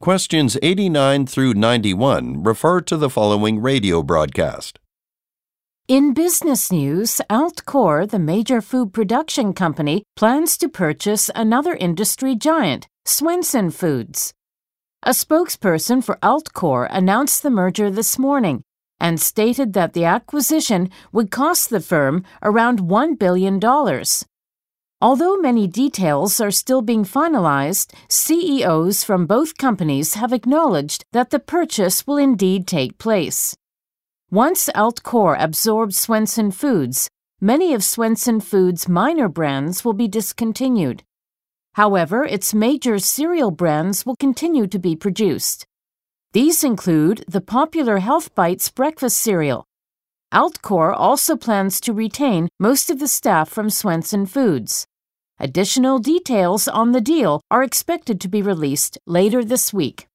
Questions 89 through 91 refer to the following radio broadcast. In business news, Altcor, the major food production company, plans to purchase another industry giant, Swenson Foods. A spokesperson for Altcor announced the merger this morning and stated that the acquisition would cost the firm around $1 billion. Although many details are still being finalized, CEOs from both companies have acknowledged that the purchase will indeed take place. Once Altcor absorbs Swenson Foods, many of Swenson Foods' minor brands will be discontinued. However, its major cereal brands will continue to be produced. These include the popular Health Bites breakfast cereal. Altcor also plans to retain most of the staff from Swenson Foods. Additional details on the deal are expected to be released later this week.